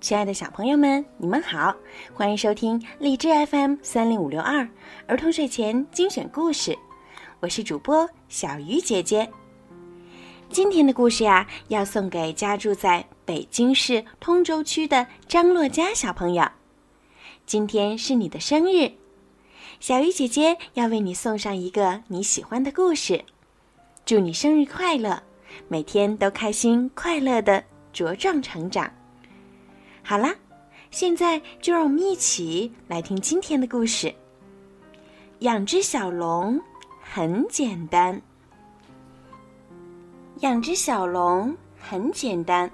亲爱的小朋友们，你们好，欢迎收听荔枝 FM 三零五六二儿童睡前精选故事，我是主播小鱼姐姐。今天的故事呀，要送给家住在北京市通州区的张洛佳小朋友。今天是你的生日，小鱼姐姐要为你送上一个你喜欢的故事，祝你生日快乐，每天都开心快乐的茁壮成长。好啦，现在就让我们一起来听今天的故事。养只小龙很简单。养只小龙很简单，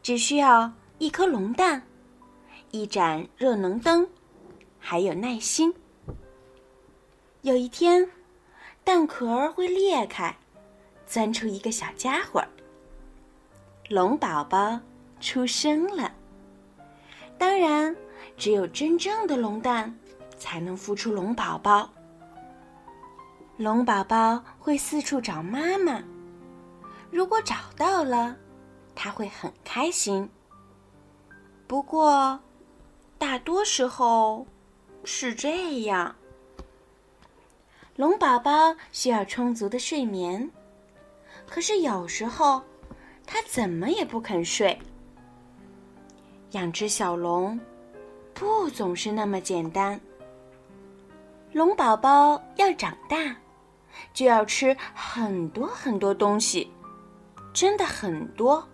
只需要一颗龙蛋、一盏热能灯，还有耐心。有一天，蛋壳会裂开，钻出一个小家伙。龙宝宝出生了。当然，只有真正的龙蛋才能孵出龙宝宝。龙宝宝会四处找妈妈，如果找到了，他会很开心。不过，大多时候是这样。龙宝宝需要充足的睡眠，可是有时候，他怎么也不肯睡。养只小龙，不总是那么简单。龙宝宝要长大，就要吃很多很多东西，真的很多，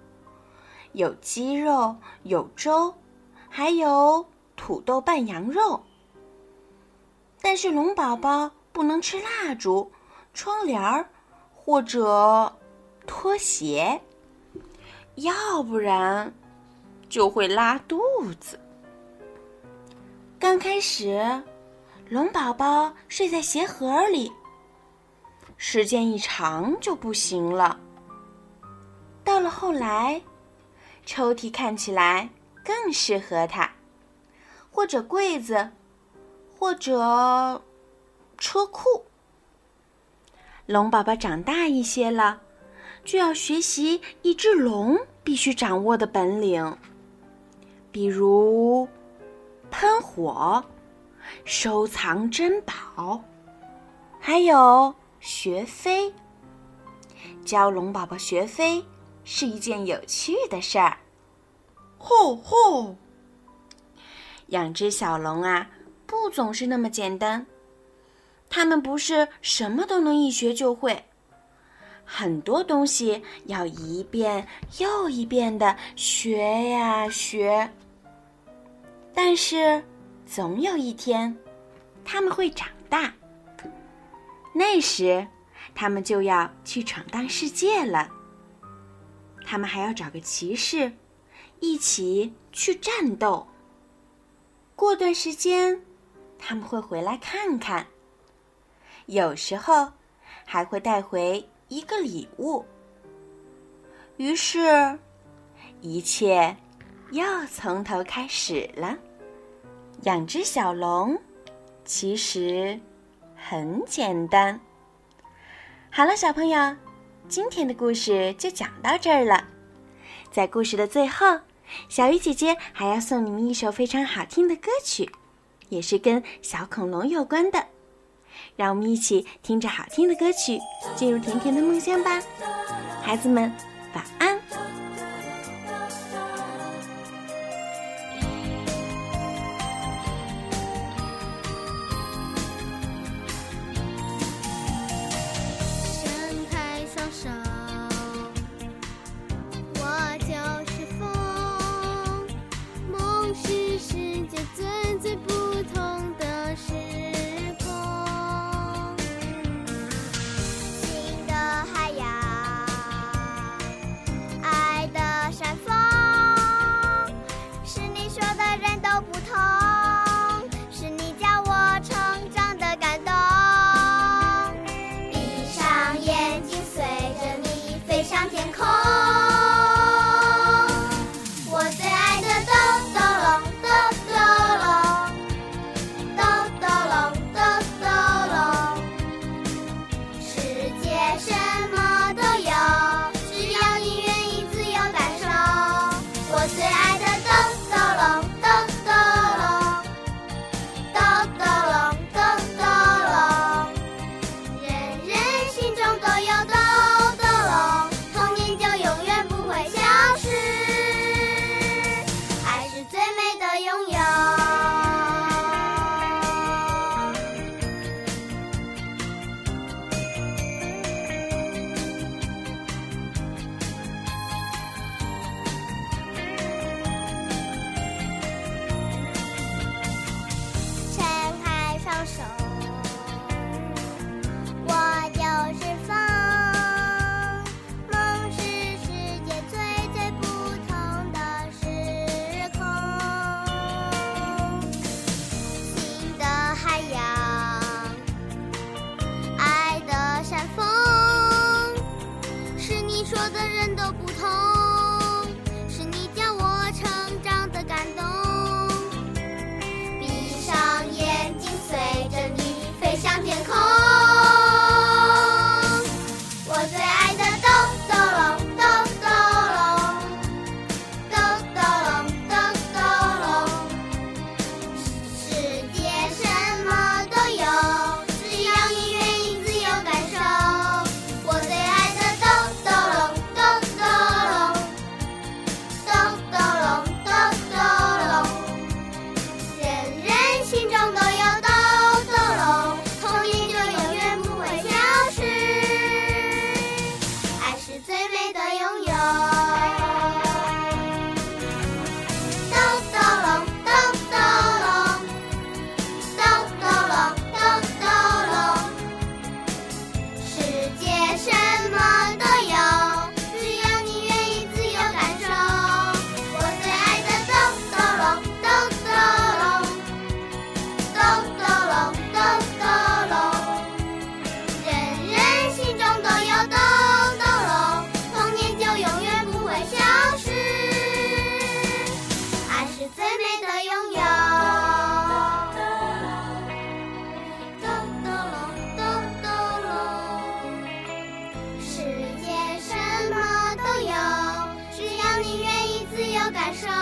有鸡肉，有粥，还有土豆拌羊肉。但是龙宝宝不能吃蜡烛、窗帘儿或者拖鞋，要不然。就会拉肚子。刚开始，龙宝宝睡在鞋盒里，时间一长就不行了。到了后来，抽屉看起来更适合它，或者柜子，或者车库。龙宝宝长大一些了，就要学习一只龙必须掌握的本领。比如，喷火、收藏珍宝，还有学飞。教龙宝宝学飞是一件有趣的事儿。吼吼！养只小龙啊，不总是那么简单。他们不是什么都能一学就会，很多东西要一遍又一遍的学呀学。但是，总有一天，他们会长大。那时，他们就要去闯荡世界了。他们还要找个骑士，一起去战斗。过段时间，他们会回来看看。有时候，还会带回一个礼物。于是，一切。又从头开始了。养只小龙，其实很简单。好了，小朋友，今天的故事就讲到这儿了。在故事的最后，小鱼姐姐还要送你们一首非常好听的歌曲，也是跟小恐龙有关的。让我们一起听着好听的歌曲，进入甜甜的梦乡吧，孩子们，晚安。说的人都不同。It's 感受